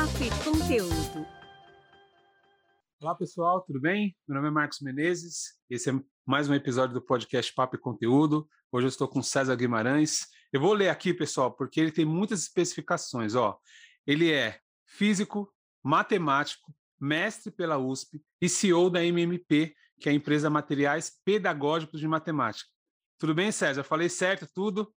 Papo e Conteúdo. Olá pessoal, tudo bem? Meu nome é Marcos Menezes. Esse é mais um episódio do podcast Papo e Conteúdo. Hoje eu estou com César Guimarães. Eu vou ler aqui, pessoal, porque ele tem muitas especificações. Ó, ele é físico, matemático, mestre pela USP e CEO da MMP, que é a empresa Materiais Pedagógicos de Matemática. Tudo bem, César? Falei certo tudo?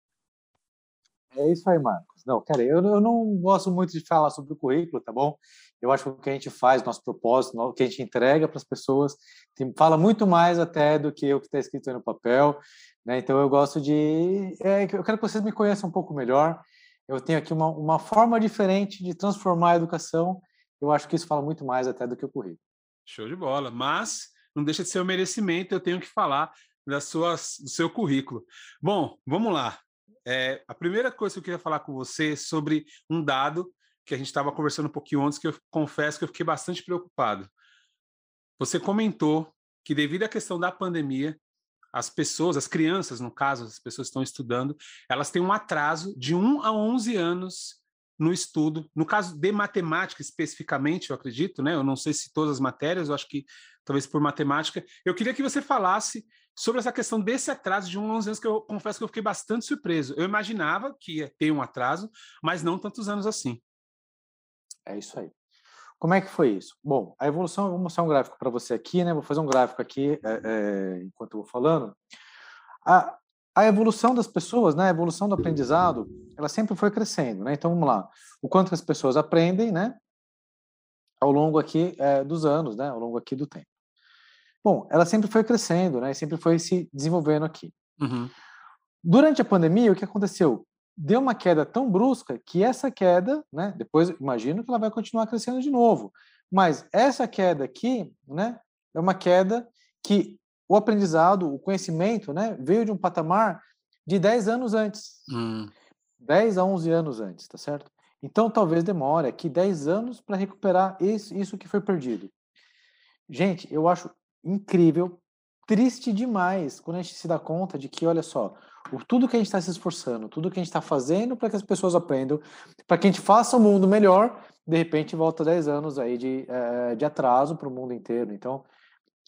É isso aí, Marcos. Não, cara, eu, eu não gosto muito de falar sobre o currículo, tá bom? Eu acho que o que a gente faz, nosso propósito, o que a gente entrega para as pessoas, tem, fala muito mais até do que o que está escrito aí no papel. Né? Então, eu gosto de. É, eu quero que vocês me conheçam um pouco melhor. Eu tenho aqui uma, uma forma diferente de transformar a educação. Eu acho que isso fala muito mais até do que o currículo. Show de bola. Mas não deixa de ser um merecimento, eu tenho que falar das suas, do seu currículo. Bom, vamos lá. É, a primeira coisa que eu queria falar com você é sobre um dado que a gente estava conversando um pouquinho antes, que eu confesso que eu fiquei bastante preocupado. Você comentou que, devido à questão da pandemia, as pessoas, as crianças, no caso, as pessoas que estão estudando, elas têm um atraso de 1 a 11 anos no estudo. No caso de matemática, especificamente, eu acredito, né? Eu não sei se todas as matérias, eu acho que talvez por matemática. Eu queria que você falasse sobre essa questão desse atraso de 11 anos, que eu confesso que eu fiquei bastante surpreso. Eu imaginava que ia ter um atraso, mas não tantos anos assim. É isso aí. Como é que foi isso? Bom, a evolução, eu vou mostrar um gráfico para você aqui, né? Vou fazer um gráfico aqui é, é, enquanto eu vou falando. A, a evolução das pessoas, né? A evolução do aprendizado, ela sempre foi crescendo, né? Então, vamos lá. O quanto as pessoas aprendem, né? Ao longo aqui é, dos anos, né? Ao longo aqui do tempo. Bom, ela sempre foi crescendo, né? Sempre foi se desenvolvendo aqui. Uhum. Durante a pandemia, o que aconteceu? Deu uma queda tão brusca que essa queda, né? Depois, imagino que ela vai continuar crescendo de novo. Mas essa queda aqui, né? É uma queda que o aprendizado, o conhecimento, né? Veio de um patamar de 10 anos antes. Hum. 10 a 11 anos antes, tá certo? Então, talvez demore aqui 10 anos para recuperar isso, isso que foi perdido. Gente, eu acho incrível, triste demais quando a gente se dá conta de que, olha só, o, tudo que a gente está se esforçando, tudo que a gente está fazendo para que as pessoas aprendam, para que a gente faça o um mundo melhor, de repente volta 10 anos aí de, é, de atraso para o mundo inteiro. Então,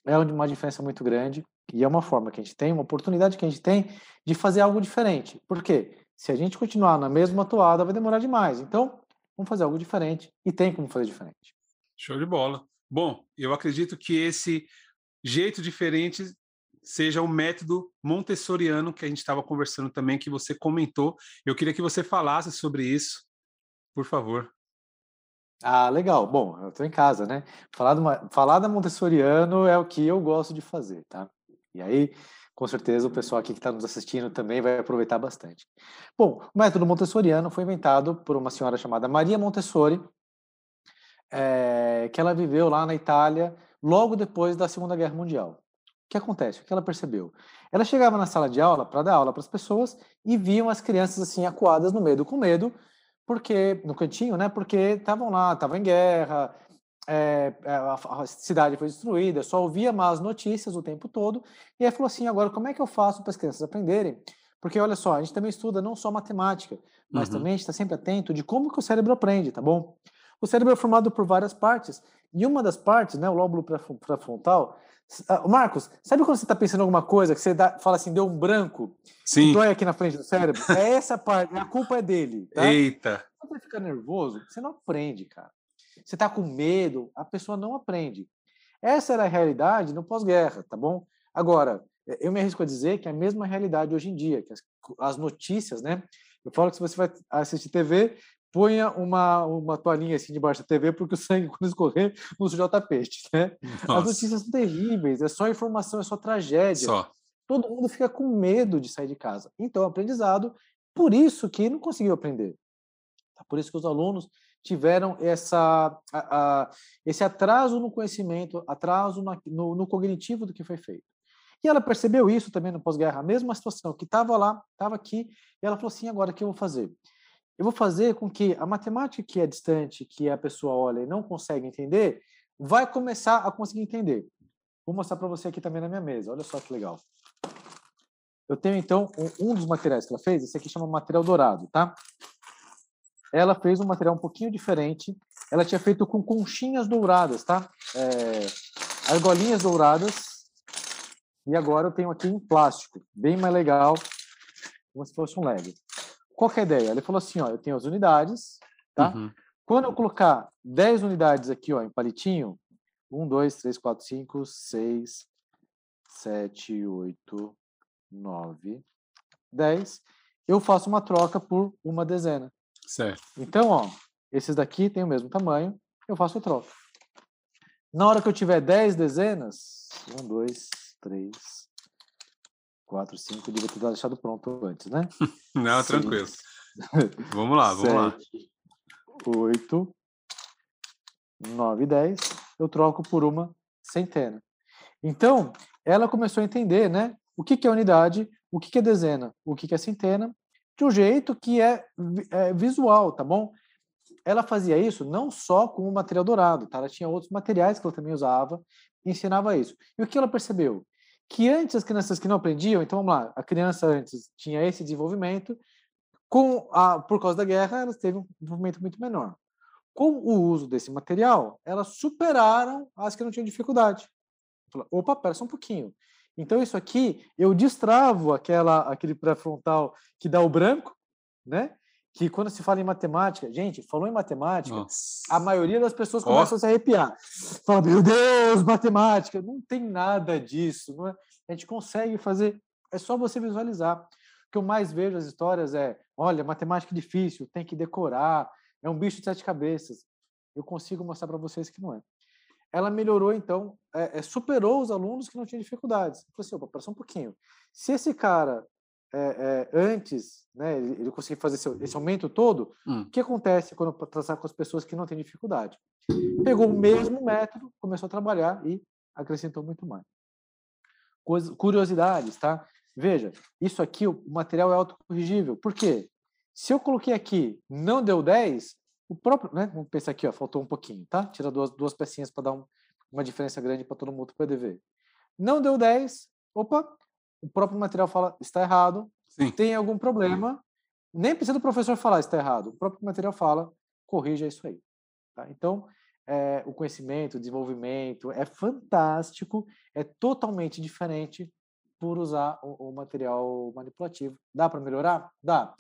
é uma diferença muito grande e é uma forma que a gente tem, uma oportunidade que a gente tem de fazer algo diferente. Por quê? Se a gente continuar na mesma toada, vai demorar demais. Então, vamos fazer algo diferente e tem como fazer diferente. Show de bola. Bom, eu acredito que esse jeito diferente seja o método montessoriano que a gente estava conversando também, que você comentou. Eu queria que você falasse sobre isso, por favor. Ah, legal. Bom, eu estou em casa, né? Falar, uma, falar da montessoriano é o que eu gosto de fazer, tá? E aí, com certeza, o pessoal aqui que está nos assistindo também vai aproveitar bastante. Bom, o método montessoriano foi inventado por uma senhora chamada Maria Montessori, é, que ela viveu lá na Itália logo depois da Segunda Guerra Mundial. O que acontece? O que ela percebeu? Ela chegava na sala de aula para dar aula para as pessoas e viam as crianças assim acuadas no medo, com medo, porque no cantinho, né? Porque estavam lá, estavam em guerra, é, a, a, cidade foi destruída, só ouvia más notícias o tempo todo. E aí falou assim: agora como é que eu faço para as crianças aprenderem? Porque olha só, a gente também estuda não só matemática, mas uhum. também a gente está sempre atento de como que o cérebro aprende, tá bom? O cérebro é formado por várias partes e uma das partes, né, o lóbulo pré-frontal. Uh, Marcos, sabe quando você está pensando em alguma coisa que você dá, fala assim, deu um branco? Sim. Dói aqui na frente do cérebro? É essa parte, a culpa é dele. Tá? Eita. Quando você fica nervoso, você não aprende, cara. Você está com medo, a pessoa não aprende. Essa era a realidade no pós-guerra, tá bom? Agora, eu me arrisco a dizer que é a mesma realidade hoje em dia, que as, as notícias, né? Eu falo que se você vai assistir TV, ponha uma, uma toalhinha assim debaixo da TV, porque o sangue, quando escorrer, não suja o tapete, né? Nossa. As notícias são terríveis, é só informação, é só tragédia. Só. Todo mundo fica com medo de sair de casa. Então, aprendizado, por isso que não conseguiu aprender. Tá? Por isso que os alunos tiveram essa, a, a, esse atraso no conhecimento, atraso na, no, no cognitivo do que foi feito. E ela percebeu isso também no pós-guerra, a mesma situação, que estava lá, estava aqui, e ela falou assim, agora o que eu vou fazer? Eu vou fazer com que a matemática que é distante, que a pessoa olha e não consegue entender, vai começar a conseguir entender. Vou mostrar para você aqui também na minha mesa. Olha só que legal. Eu tenho, então, um, dos materiais que ela fez, esse aqui chama material dourado, tá? Ela fez um material um pouquinho diferente. ela tinha feito com conchinhas douradas, tá? É, argolinhas douradas. E agora eu tenho aqui em plástico, bem mais legal, como se fosse um Lego. Qual que é a ideia? Ele falou assim, ó, eu tenho as unidades, tá? Uhum. Quando eu colocar 10 unidades aqui, ó, em palitinho, 1, 2, 3, 4, 5, 6, 7, 8, 9, 10, eu faço uma troca por uma dezena. Certo. Então, ó, esses daqui têm o mesmo tamanho, eu faço a troca. Na hora que eu tiver 10 dezenas, 1, 2, 3, 4, 5, devia ter deixado pronto antes, né? Não, Sim. tranquilo. vamos lá, vamos 7, lá. 8, 9, 10, eu troco por uma centena. Então, ela começou a entender, né? O que, que é unidade, o que, que é dezena, o que, que é centena, de um jeito que é, é, visual, tá bom? Ela fazia isso não só com o material dourado, tá? Ela tinha outros materiais que ela também usava ensinava isso. E o que ela percebeu? Que antes as crianças que não aprendiam, então vamos lá, a criança antes tinha esse desenvolvimento, com a, por causa da guerra, elas teve um desenvolvimento muito menor. Com o uso desse material, elas superaram as que não tinham dificuldade. Opa, pera só um pouquinho. Então, isso aqui, eu destravo aquela, aquele pré-frontal que dá o branco, né? Que quando se fala em matemática, gente, falou em matemática, Nossa. a maioria das pessoas começam oh. a se arrepiar. Fala, meu Deus, matemática! Não tem nada disso. Não é? A gente consegue fazer, é só você visualizar. O que eu mais vejo as histórias é: olha, matemática é difícil, tem que decorar, é um bicho de sete cabeças. Eu consigo mostrar para vocês que não é ela melhorou, então, é, é, superou os alunos que não tinham dificuldades. Falei assim, opa, só um pouquinho. Se esse cara, é, é, antes, né, ele, ele conseguir fazer esse, esse aumento todo, hum. o que acontece quando tratar com as pessoas que não têm dificuldade? Pegou o mesmo método, começou a trabalhar e acrescentou muito mais. curiosidades, tá? Veja, isso aqui, o material é autocorrigível. Por quê? Se eu coloquei aqui, não deu 10, o próprio, né? Vamos pensar aqui, ó, faltou um pouquinho, tá? Tira duas, duas pecinhas para dar um, uma diferença grande para todo mundo poder ver. Não deu 10, opa, o próprio material fala está errado, Sim. tem algum problema, nem precisa do professor falar está errado, o próprio material fala, corrija isso aí. Tá? Então, é, o conhecimento, o desenvolvimento é fantástico, é totalmente diferente por usar o, o material manipulativo. Dá para melhorar? Dá.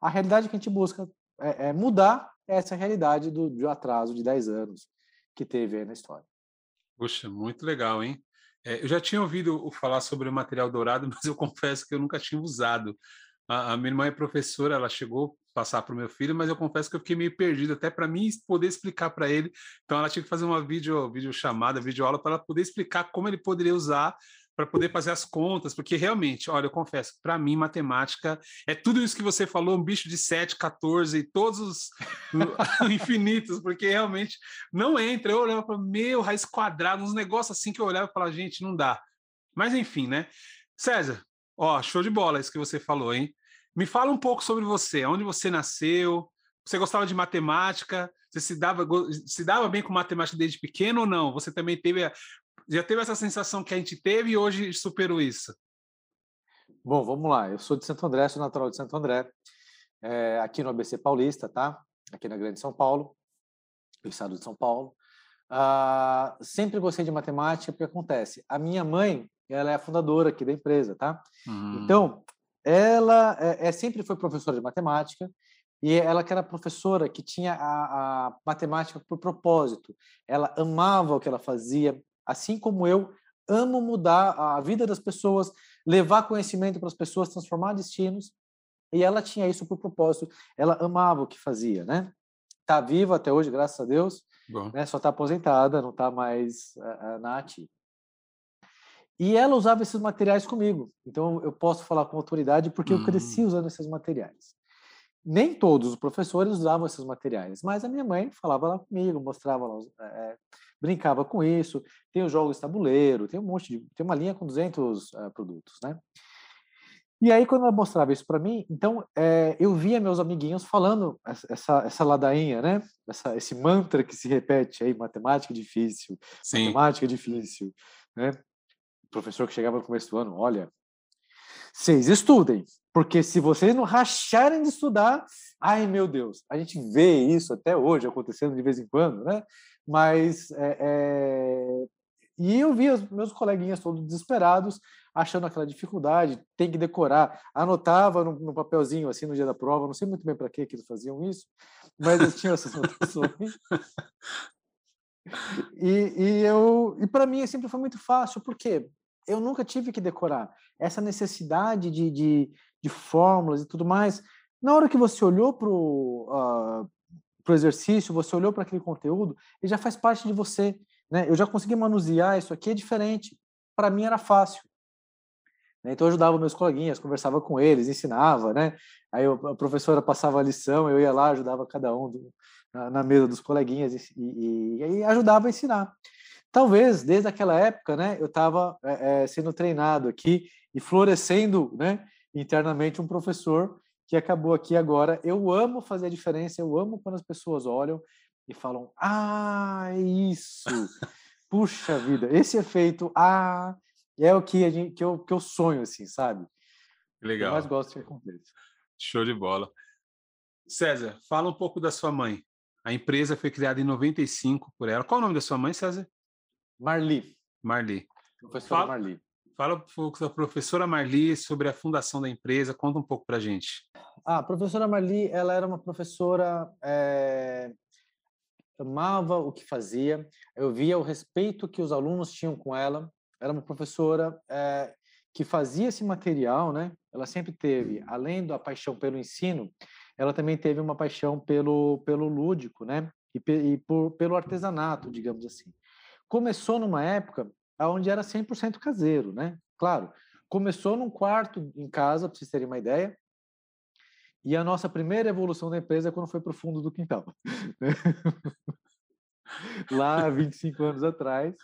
A realidade que a gente busca é, é mudar essa realidade do, do atraso de 10 anos que teve aí na história. Puxa, muito legal, hein? É, eu já tinha ouvido falar sobre o material dourado, mas eu confesso que eu nunca tinha usado. A, a minha irmã é professora, ela chegou a passar para o meu filho, mas eu confesso que eu fiquei meio perdido, até para mim poder explicar para ele. Então ela tinha que fazer uma vídeo, vídeo chamada, vídeo aula para ela poder explicar como ele poderia usar para poder fazer as contas, porque realmente, olha, eu confesso, para mim, matemática é tudo isso que você falou, um bicho de 7, 14, todos os infinitos, porque realmente não entra. Eu olhava para meu raiz quadrada, uns negócios assim que eu olhava e falava, gente, não dá. Mas enfim, né? César, ó, show de bola isso que você falou, hein? Me fala um pouco sobre você, onde você nasceu, você gostava de matemática, você se dava, se dava bem com matemática desde pequeno ou não? Você também teve já teve essa sensação que a gente teve e hoje superou isso? Bom, vamos lá. Eu sou de Santo André, sou natural de Santo André, é, aqui no ABC Paulista, tá? Aqui na Grande São Paulo, no estado de São Paulo. Ah, sempre gostei de matemática, porque acontece. A minha mãe, ela é a fundadora aqui da empresa, tá? Hum. Então, ela é, é, sempre foi professora de matemática e ela que era professora que tinha a, a matemática por propósito. Ela amava o que ela fazia, assim como eu amo mudar a vida das pessoas, levar conhecimento para as pessoas, transformar destinos. E ela tinha isso por propósito. Ela amava o que fazia, né? Tá viva até hoje, graças a Deus. Né? Só está aposentada, não está mais uh, na ativa. E ela usava esses materiais comigo. Então eu posso falar com autoridade porque eu cresci hum. usando esses materiais. Nem todos os professores usavam esses materiais, mas a minha mãe falava lá comigo, mostrava lá, é, brincava com isso. Tem os jogos tabuleiro, tem um monte de, tem uma linha com 200 uh, eh, produtos, né? E aí quando ela mostrava isso para mim, então é, eu via meus amiguinhos falando essa essa ladainha, né? Essa, esse mantra que se repete aí, matemática difícil, Sim. matemática difícil, né? O professor que chegava no começo do ano, olha, vocês estudem, Porque se vocês não racharem de estudar, ai meu Deus, a gente vê isso até hoje acontecendo de vez em quando, né? Mas é, é... e eu vi os meus coleguinhas todos desesperados, achando aquela dificuldade, tem que decorar. Anotava no, no papelzinho assim no dia da prova, não sei muito bem para que eles faziam isso, mas eles tinham essas anotações. E, e eu e para mim sempre foi muito fácil, porque eu nunca tive que decorar. Essa necessidade de, de, de fórmulas e tudo mais, na hora que você olhou para o uh, exercício, você olhou para aquele conteúdo, ele já faz parte de você. Né? Eu já consegui manusear, isso aqui é diferente. Para mim era fácil. Né? Então eu ajudava meus coleguinhas, conversava com eles, ensinava, né? Aí a professora passava a lição, eu ia lá, ajudava cada um do, na, na, mesa dos coleguinhas e, e, e, ajudava a ensinar. Talvez desde aquela época, né, eu estava é, sendo treinado aqui e florescendo, né, internamente um professor que acabou aqui agora. Eu amo fazer a diferença, eu amo quando as pessoas olham e falam: "Ah, é isso". Puxa vida, esse efeito, ah, é o que, a gente, que, eu, que eu sonho, assim, sabe? Legal. Eu mais gosto que aconteça. Show de bola. César, fala um pouco da sua mãe. A empresa foi criada em 95 por ela. Qual o nome da sua mãe, César? Marli. Marli. Professora fala, Marli. Fala um pouco da professora Marli sobre a fundação da empresa. Conta um pouco para gente. Ah, a professora Marli, ela era uma professora é, amava o que fazia. Eu via o respeito que os alunos tinham com ela era uma professora é, que fazia esse material, né? Ela sempre teve, além da paixão pelo ensino, ela também teve uma paixão pelo, pelo lúdico, né? E, e por, pelo artesanato, digamos assim. Começou numa época onde era 100% caseiro, né? Claro, começou num quarto em casa, para vocês terem uma ideia, e a nossa primeira evolução da empresa é quando foi para o fundo do quintal. Né? Lá, 25 anos atrás,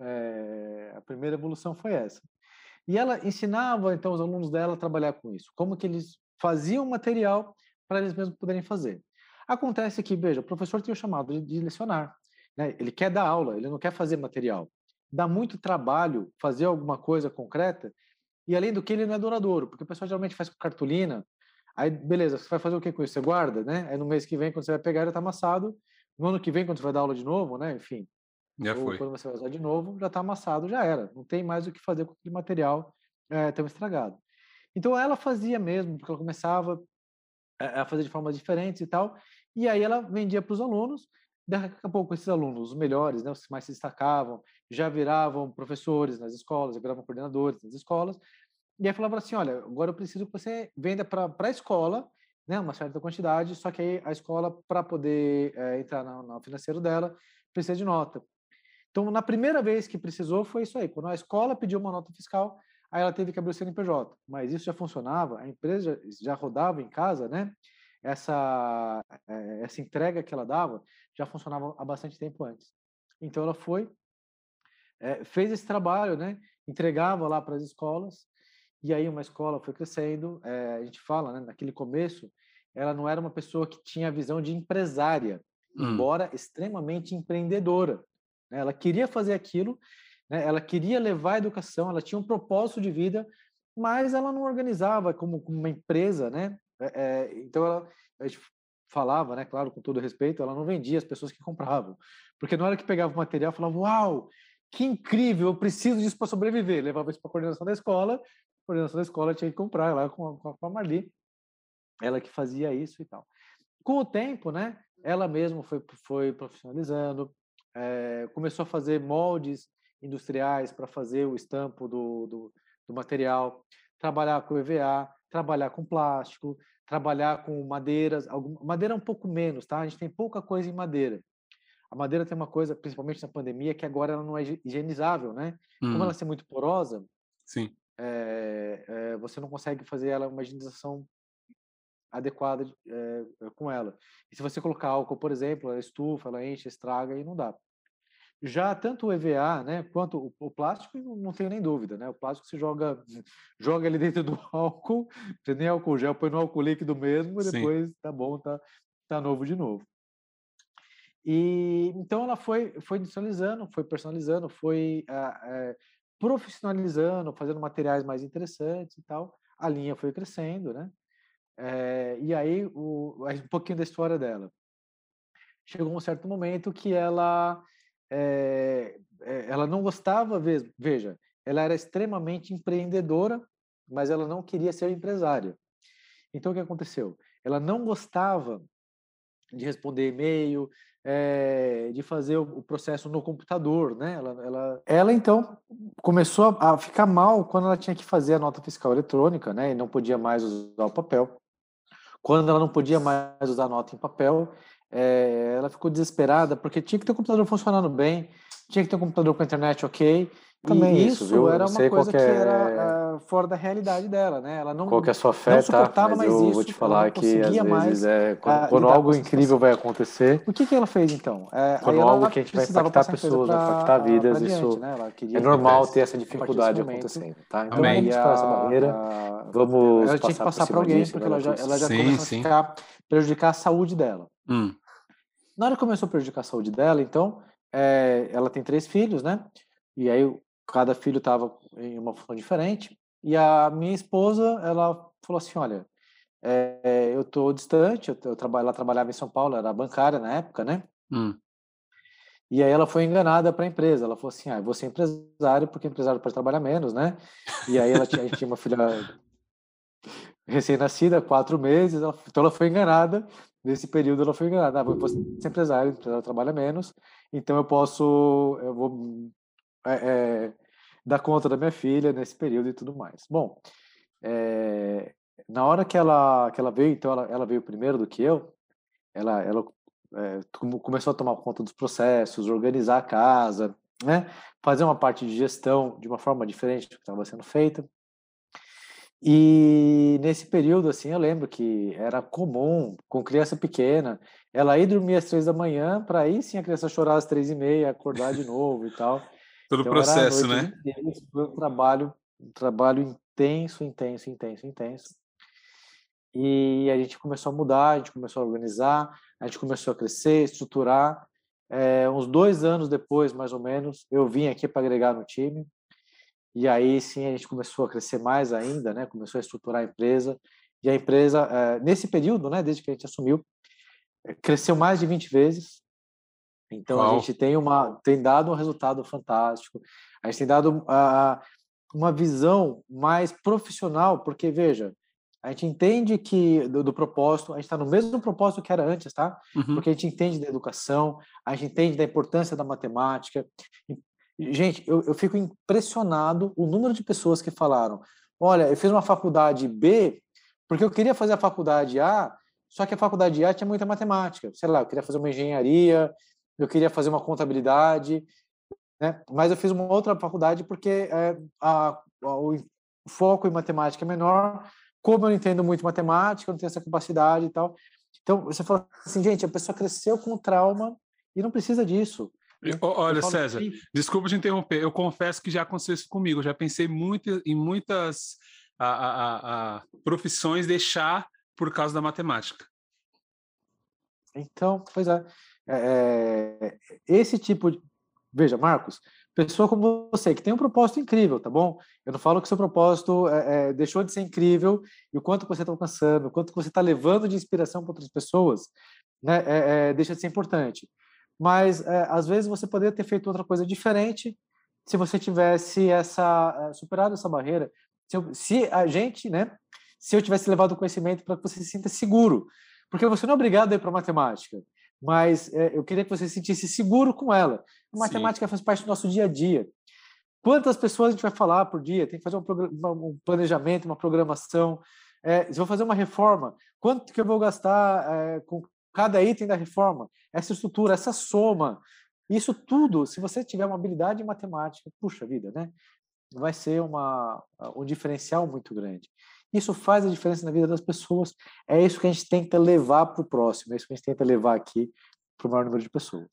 é, a primeira evolução foi essa. E ela ensinava, então, os alunos dela a trabalhar com isso. Como que eles faziam material para eles mesmos poderem fazer. Acontece que, veja, o professor tem o chamado de, de lecionar. Né? Ele quer dar aula, ele não quer fazer material. Dá muito trabalho fazer alguma coisa concreta e, além do que, ele não é duradouro, porque o pessoal geralmente faz com cartolina. Aí, beleza, você vai fazer o que com isso? Você guarda, né? Aí no mês que vem, quando você vai pegar, ele está amassado. No ano que vem, quando você vai dar aula de novo, né? Enfim, já ou foi. quando você vai usar de novo, já está amassado, já era. Não tem mais o que fazer com aquele material é, tão estragado. Então ela fazia mesmo, porque ela começava a fazer de formas diferentes e tal, e aí ela vendia para os alunos. Daqui a pouco esses alunos, os melhores, né, os que mais se destacavam, já viravam professores nas escolas, já viravam coordenadores nas escolas. E aí falava assim, olha, agora eu preciso que você venda para a escola, né, uma certa quantidade, só que aí a escola, para poder é, entrar no, no financeiro dela, precisa de nota. Então, na primeira vez que precisou, foi isso aí. Quando a escola pediu uma nota fiscal, aí ela teve que abrir o CNPJ. Mas isso já funcionava, a empresa já, rodava em casa, né? Essa, eh, essa entrega que ela dava já funcionava há bastante tempo antes. Então, ela foi, é, fez esse trabalho, né? Entregava lá para as escolas, e aí uma escola foi crescendo. É, a gente fala, né? Naquele começo, ela não era uma pessoa que tinha a visão de empresária, hum. embora extremamente empreendedora. Né? Ela queria fazer aquilo, né? ela queria levar a educação, ela tinha um propósito de vida, mas ela não organizava como, como uma empresa, né? É, é, então ela, a gente falava, né? Claro, com todo respeito, ela não vendia as pessoas que compravam, porque na hora que pegava o material, falava, uau, que incrível, eu preciso disso para sobreviver. Levava isso para a coordenação da escola, a coordenação da escola tinha que comprar lá com com a Marli, ela que fazia isso e tal. Com o tempo, né? Ela mesma foi, foi profissionalizando, é, começou a fazer moldes industriais para fazer o estampo do, do, do, material, trabalhar com EVA, trabalhar com plástico, trabalhar com madeiras, algum, madeira um pouco menos, tá? A gente tem pouca coisa em madeira. A madeira tem uma coisa, principalmente na pandemia, que agora ela não é higienizável, né? Hum. Como ela é muito porosa, Sim. É, é, você não consegue fazer ela uma higienização adequada é, com ela. E se você colocar álcool, por exemplo, ela estufa, ela enche, estraga e não dá. Já tanto o EVA, né, quanto o, o plástico, não, tenho nem dúvida, né? O plástico você joga, joga ali dentro do álcool, nem álcool gel, põe no álcool líquido mesmo, e depois tá bom, tá, tá novo de novo. E então ela foi, foi industrializando, foi personalizando, foi uh, uh, profissionalizando, fazendo materiais mais interessantes e tal, a linha foi crescendo, né? É, e aí, o, um pouquinho da história dela. Chegou um certo momento que ela, é, ela não gostava, veja, ela era extremamente empreendedora, mas ela não queria ser empresária. Então, o que aconteceu? Ela não gostava de responder e-mail, é, de fazer o, processo no computador, né? Ela, ela, ela então começou a, ficar mal quando ela tinha que fazer a nota fiscal eletrônica, né? E não podia mais usar o papel. Quando ela não podia mais usar a nota em papel, é, ela ficou desesperada porque tinha que ter o computador funcionando bem, tinha que ter um computador com a internet ok, também e isso, viu? era uma coisa que, é... que era uh, fora da realidade dela, né? Ela não qual que é a sua fé, tá? Mas mais eu isso, vou te falar que às vezes é quando, uh, quando algo incrível vai acontecer. O que que ela fez então? É, quando algo que a gente vai impactar pessoas, vai impactar vidas, isso né? é normal ter essa dificuldade acontecendo, tá? Então Amém. vamos essa barreira, vamos ela tinha que passar para alguém porque ela já ela já começou a ficar prejudicar a saúde dela. Hum. Na hora que começou a prejudicar a saúde dela, então é, ela tem três filhos, né? E aí cada filho estava em uma função diferente. E a minha esposa, ela falou assim, olha, é, eu estou distante, eu, eu trabalho, ela trabalhava em São Paulo, era bancária na época, né? Hum. E aí ela foi enganada para a empresa. Ela falou assim, ah, eu vou ser empresário porque empresário pode trabalhar menos, né? E aí ela tinha, tinha uma filha recém-nascida, quatro meses, ela, então ela foi enganada. Nesse período ela foi enganada. Ah, vou ser empresário, empresário trabalha menos, então eu posso, eu vou é, é, dar conta da minha filha nesse período e tudo mais. Bom, é, na hora que ela, que ela veio, então ela, ela veio primeiro do que eu, ela, ela é, começou a tomar conta dos processos, organizar a casa, né? fazer uma parte de gestão de uma forma diferente do que estava sendo feita. E nesse período, assim, eu lembro que era comum, com criança pequena, ela ir dormir às três da manhã, para aí sim a criança chorar às três e meia, acordar de novo e tal. Todo o então, processo, né? foi um trabalho, um trabalho intenso, intenso, intenso, intenso. E a gente começou a mudar, a gente começou a organizar, a gente começou a crescer, estruturar. É, uns dois anos depois, mais ou menos, eu vim aqui para agregar no time. E aí sim a gente começou a crescer mais ainda, né? Começou a estruturar a empresa. E a empresa, é, nesse período, né, desde que a gente assumiu, é, cresceu mais de 20 vezes. Então Uau. a gente tem uma tem dado um resultado fantástico. A gente tem dado uh, uma visão mais profissional, porque veja, a gente entende que do, do propósito, a gente está no mesmo propósito que era antes, tá? Uhum. Porque a gente entende da educação, a gente entende da importância da matemática. Gente, eu, eu fico impressionado o número de pessoas que falaram: olha, eu fiz uma faculdade B porque eu queria fazer a faculdade A, só que a faculdade A tinha muita matemática. Sei lá, eu queria fazer uma engenharia, eu queria fazer uma contabilidade, né? mas eu fiz uma outra faculdade porque é, a, a, o foco em matemática é menor, como eu não entendo muito matemática, eu não tenho essa capacidade e tal. Então, você fala assim, gente, a pessoa cresceu com trauma e não precisa disso. Olha, César, assim, desculpa te interromper, eu confesso que já aconteceu isso comigo, eu já pensei muito em muitas a, a, a, profissões deixar por causa da matemática. Então, pois é. É, esse tipo de. Veja, Marcos, pessoa como você, que tem um propósito incrível, tá bom? Eu não falo que seu propósito é, é, deixou de ser incrível e o quanto você está alcançando, o quanto você está levando de inspiração para outras pessoas, né, é, é, deixa de ser importante. Mas, é, às vezes, você poderia ter feito outra coisa diferente se você tivesse essa superado essa barreira. Se, eu, se a gente, né, se eu tivesse levado o conhecimento para que você se sinta seguro, porque você não é obrigado a ir para matemática mas é, eu queria que você se sentisse seguro com ela. A matemática Sim. faz parte do nosso dia a dia. Quantas pessoas a gente vai falar por dia? Tem que fazer um, um planejamento, uma programação. É, se eu fazer uma reforma, quanto que eu vou gastar é, com cada item da reforma? Essa estrutura, essa soma, isso tudo, se você tiver uma habilidade em matemática, puxa vida, né? Vai ser uma, um diferencial muito grande. Isso faz a diferença na vida das pessoas. É isso que a gente tenta levar para o próximo, é isso que a gente tenta levar aqui para o maior número de pessoas.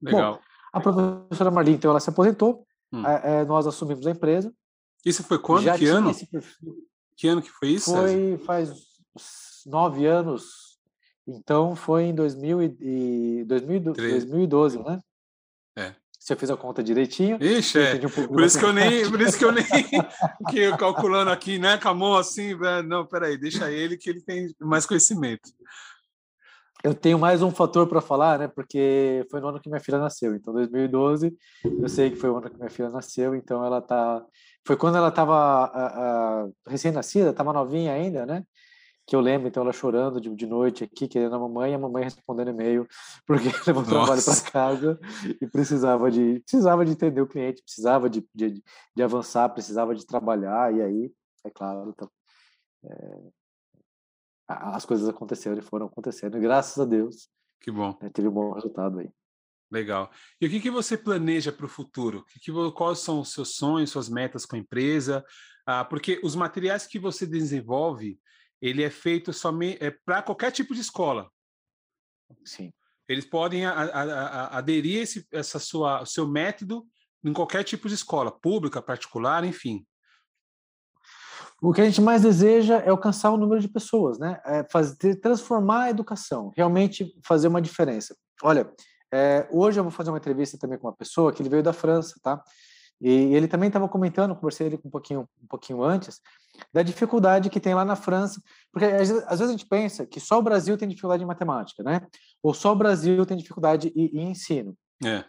Legal. Bom, a professora Marli, então, ela se aposentou, hum. é, nós assumimos a empresa. Isso foi quando? Já que ano? Que ano que foi isso? Foi faz nove anos. Então foi em 2000 e, 2012, 2012 né? É. se eu fiz a conta direitinho. Ixi, é. um por isso que eu nem, por isso que eu nem, que eu calculando aqui, né, com a mão assim, não, peraí, deixa ele que ele tem mais conhecimento. Eu tenho mais um fator para falar, né, porque foi no ano que minha filha nasceu, então 2012, eu sei que foi o ano que minha filha nasceu, então ela tá, foi quando ela estava recém-nascida, estava novinha ainda, né, que eu lembro, então, ela chorando de, de noite aqui, querendo a mamãe, e a mamãe respondendo e-mail, porque levou trabalho para casa e precisava de, precisava de entender o cliente, precisava de, de, de avançar, precisava de trabalhar, e aí, é claro, então, é, as coisas aconteceram e foram acontecendo, e graças a Deus, que bom. Né, teve um bom resultado aí. Legal. E o que, que você planeja para o futuro? Que que, quais são os seus sonhos, suas metas com a empresa? Ah, porque os materiais que você desenvolve, ele é feito somente é, para qualquer tipo de escola. Sim. Eles podem a, a, a, aderir esse essa sua seu método em qualquer tipo de escola, pública, particular, enfim. O que a gente mais deseja é alcançar o número de pessoas, né? É fazer, transformar a educação, realmente fazer uma diferença. Olha, é, hoje eu vou fazer uma entrevista também com uma pessoa que ele veio da França, tá? E ele também estava comentando, conversei ele um pouquinho, um pouquinho antes, da dificuldade que tem lá na França, porque às vezes, às vezes, a gente pensa que só o Brasil tem dificuldade em matemática, né? Ou só o Brasil tem dificuldade em, em ensino. É.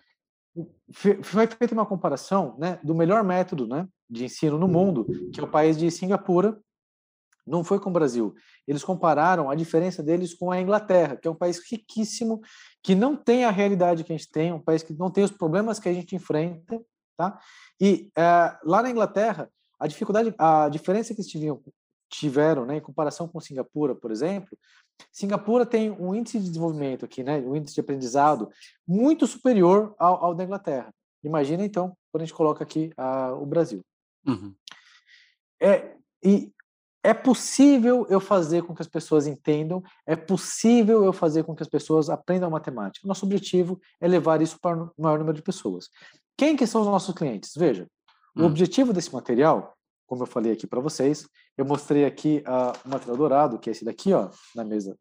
Foi feita uma comparação né, do melhor método né, de ensino no mundo, que é o país de Singapura, não foi com o Brasil. Eles compararam a diferença deles com a Inglaterra, que é um país riquíssimo, que não tem a realidade que a gente tem, um país que não tem os problemas que a gente enfrenta, tá? E é, lá na Inglaterra, a dificuldade, a diferença que eles tiveram, tiveram né, em comparação com Singapura, por exemplo, Singapura tem um índice de desenvolvimento aqui, né, um índice de aprendizado muito superior ao, ao da Inglaterra. Imagina então quando a gente coloca aqui a, o Brasil. Uhum. É, e é possível eu fazer com que as pessoas entendam, é possível eu fazer com que as pessoas aprendam matemática. Nosso objetivo é levar isso para o maior número de pessoas. Quem que são os nossos clientes? Veja, o hum. objetivo desse material, como eu falei aqui para vocês, eu mostrei aqui uh, o material dourado, que é esse daqui, ó, na mesa.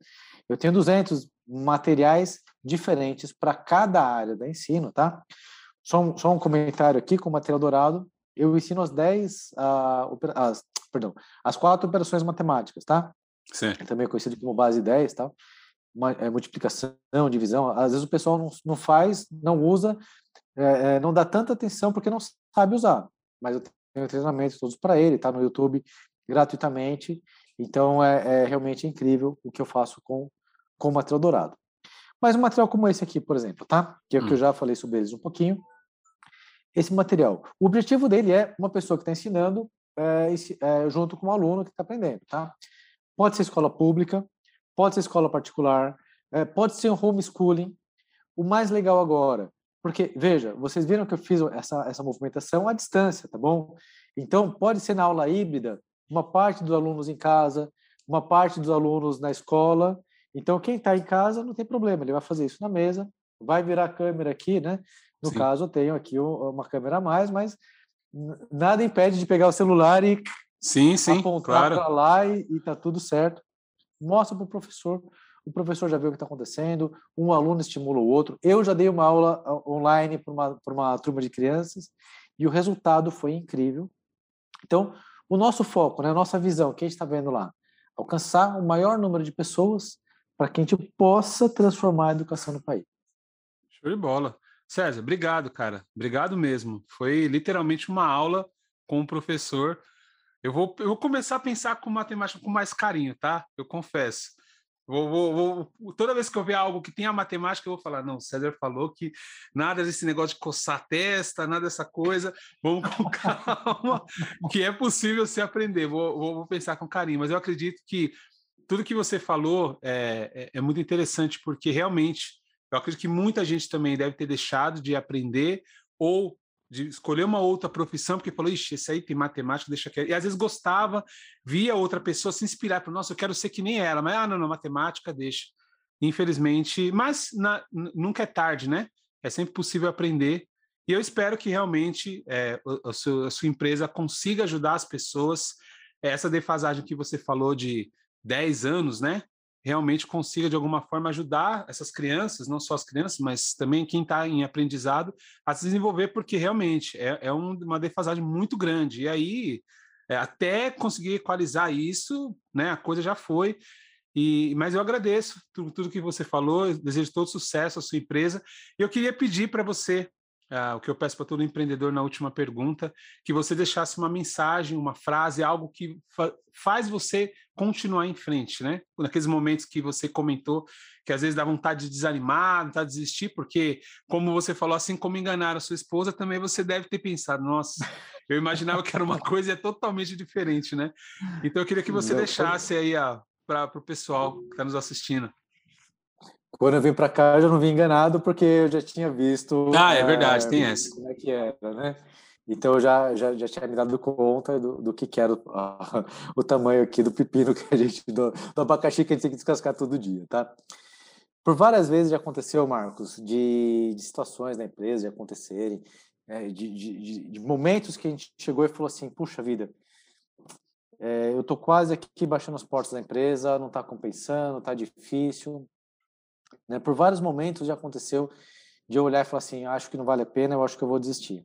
Eu tenho 200 materiais diferentes para cada área da ensino, tá? Só um, só um comentário aqui com o material dourado. Eu ensino as 10, uh, as, perdão, as quatro operações matemáticas, tá? É também conhecido como base 10, tá? Uma, é, multiplicação, divisão. Às vezes o pessoal não, não faz, não usa, é, é, não dá tanta atenção porque não sabe usar mas eu tenho treinamentos todos para ele, está no YouTube gratuitamente. Então é, é, realmente incrível o que eu faço com, com o material dourado. Mas um material como esse aqui, por exemplo, tá? Que é hum. que eu já falei sobre eles um pouquinho. Esse material, o objetivo dele é uma pessoa que está ensinando é, é, junto com um aluno que está aprendendo, tá? Pode ser escola pública, pode ser escola particular, é, pode ser um homeschooling. O mais legal agora porque, veja, vocês viram que eu fiz essa, essa movimentação à distância, tá bom? Então, pode ser na aula híbrida, uma parte dos alunos em casa, uma parte dos alunos na escola. Então, quem está em casa não tem problema, ele vai fazer isso na mesa, vai virar a câmera aqui, né? No sim. caso, eu tenho aqui uma câmera a mais, mas nada impede de pegar o celular e sim, sim, apontar claro. para lá e, está tudo certo. Mostra para o professor o professor já viu o que está acontecendo, um aluno estimula o outro. Eu já dei uma aula ah, online para uma, uma turma de crianças e o resultado foi incrível. Então, o nosso foco, né, a nossa visão, o que a gente está vendo lá, alcançar o maior número de pessoas para que a gente possa transformar a educação no país. Show de bola. César, obrigado, cara. Obrigado mesmo. Foi literalmente uma aula com o professor. Eu vou, eu vou começar a pensar com matemática com mais carinho, tá? Eu confesso. Vou, vou, vou, toda vez que eu ver algo que tem a matemática, eu vou falar: não, César falou que nada desse negócio de coçar a testa, nada dessa coisa, vamos com calma, que é possível se aprender. Vou, vou, pensar com carinho, mas eu acredito que tudo que você falou é, é, é muito interessante, porque realmente eu acredito que muita gente também deve ter deixado de aprender ou de escolher uma outra profissão, porque falou, ixi, esse aí tem matemática, deixa quieto. E às vezes gostava, via outra pessoa se inspirar, para nossa, eu quero ser que nem ela, mas, ah, não, não, matemática, deixa. Infelizmente, mas na, nunca é tarde, né? É sempre possível aprender. E eu espero que realmente é, a, sua, a sua empresa consiga ajudar as pessoas. Essa defasagem que você falou de 10 anos, né? Realmente consiga, de alguma forma, ajudar essas crianças, não só as crianças, mas também quem está em aprendizado, a se desenvolver, porque realmente é, é um, uma defasagem muito grande. E aí, é, até conseguir equalizar isso, né, a coisa já foi. E, mas eu agradeço tudo, tudo que você falou, desejo todo sucesso à sua empresa. E eu queria pedir para você Uh, o que eu peço para todo empreendedor na última pergunta, que você deixasse uma mensagem, uma frase, algo que fa faz você continuar em frente, né? Naqueles momentos que você comentou, que às vezes dá vontade de desanimar, vontade de desistir, porque, como você falou, assim como enganar a sua esposa, também você deve ter pensado, nossa, eu imaginava que era uma coisa e é totalmente diferente, né? Então eu queria que você deixasse aí para o pessoal que está nos assistindo. Quando eu vim para cá, eu já não vim enganado, porque eu já tinha visto. Ah, é verdade, é, tem essa. Como é que era, né? Então eu já, já, já tinha me dado conta do, do que, que era o, o tamanho aqui do pepino que a gente. Do, do abacaxi que a gente tem que descascar todo dia, tá? Por várias vezes já aconteceu, Marcos, de, de situações na empresa de acontecerem, é, de, de, de, momentos que a gente chegou e falou assim: puxa vida, é, eu tô quase aqui baixando as portas da empresa, não está compensando, está difícil, né? Por vários momentos já aconteceu de eu olhar e falar assim, acho que não vale a pena, eu acho que eu vou desistir.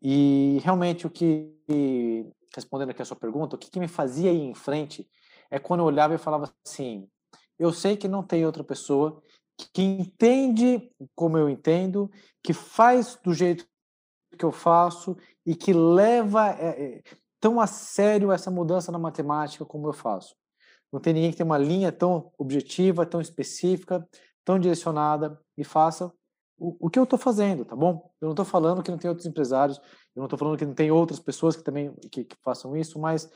E realmente o que, respondendo aqui a sua pergunta, o que, que me fazia ir em frente é quando eu olhava e falava assim, eu sei que não tem outra pessoa que entende como eu entendo, que faz do jeito que eu faço e que leva é, tão a sério essa mudança na matemática como eu faço. Não tem ninguém que tenha uma linha tão objetiva, tão específica, tão direcionada e faça o, o que eu estou fazendo, tá bom? Eu não estou falando que não tem outros empresários, eu não estou falando que não tem outras pessoas que também que, que façam isso, mas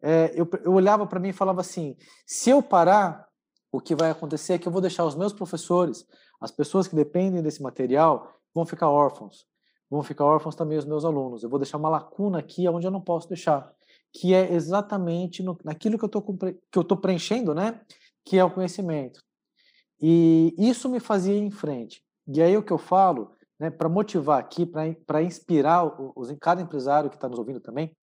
é, eu, eu olhava para mim e falava assim: se eu parar, o que vai acontecer é que eu vou deixar os meus professores, as pessoas que dependem desse material, vão ficar órfãos. Vão ficar órfãos também os meus alunos. Eu vou deixar uma lacuna aqui onde eu não posso deixar que é exatamente no, naquilo que eu estou preenchendo, né? Que é o conhecimento. E isso me fazia ir em frente. E aí o que eu falo, né, para motivar aqui, para inspirar os, cada empresário que está nos ouvindo também,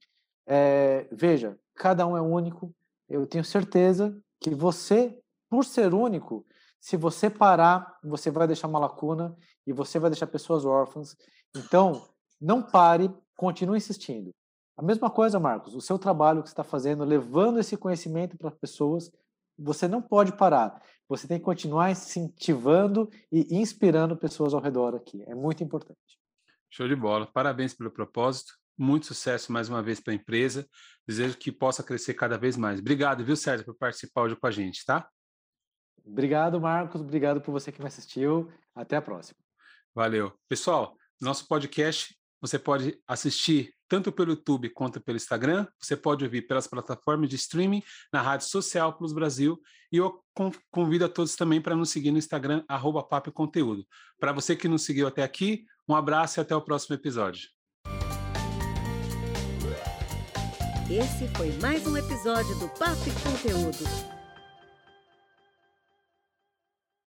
é, veja, cada um é único. Eu tenho certeza que você, por ser único, se você parar, você vai deixar uma lacuna e você vai deixar pessoas órfãs. Então, não pare, continue insistindo. A mesma coisa, Marcos, o seu trabalho que você está fazendo, levando esse conhecimento para as pessoas, você não pode parar. Você tem que continuar incentivando e inspirando pessoas ao redor aqui. É muito importante. Show de bola. Parabéns pelo propósito. Muito sucesso mais uma vez para a empresa. Desejo que possa crescer cada vez mais. Obrigado, viu, Sérgio, por participar hoje com a gente, tá? Obrigado, Marcos. Obrigado por você que me assistiu. Até a próxima. Valeu. Pessoal, nosso podcast você pode assistir tanto pelo YouTube quanto pelo Instagram. Você pode ouvir pelas plataformas de streaming na Rádio Social Plus Brasil. E eu convido a todos também para nos seguir no Instagram, arroba Conteúdo. Para você que nos seguiu até aqui, um abraço e até o próximo episódio. Esse foi mais um episódio do Papo Conteúdo.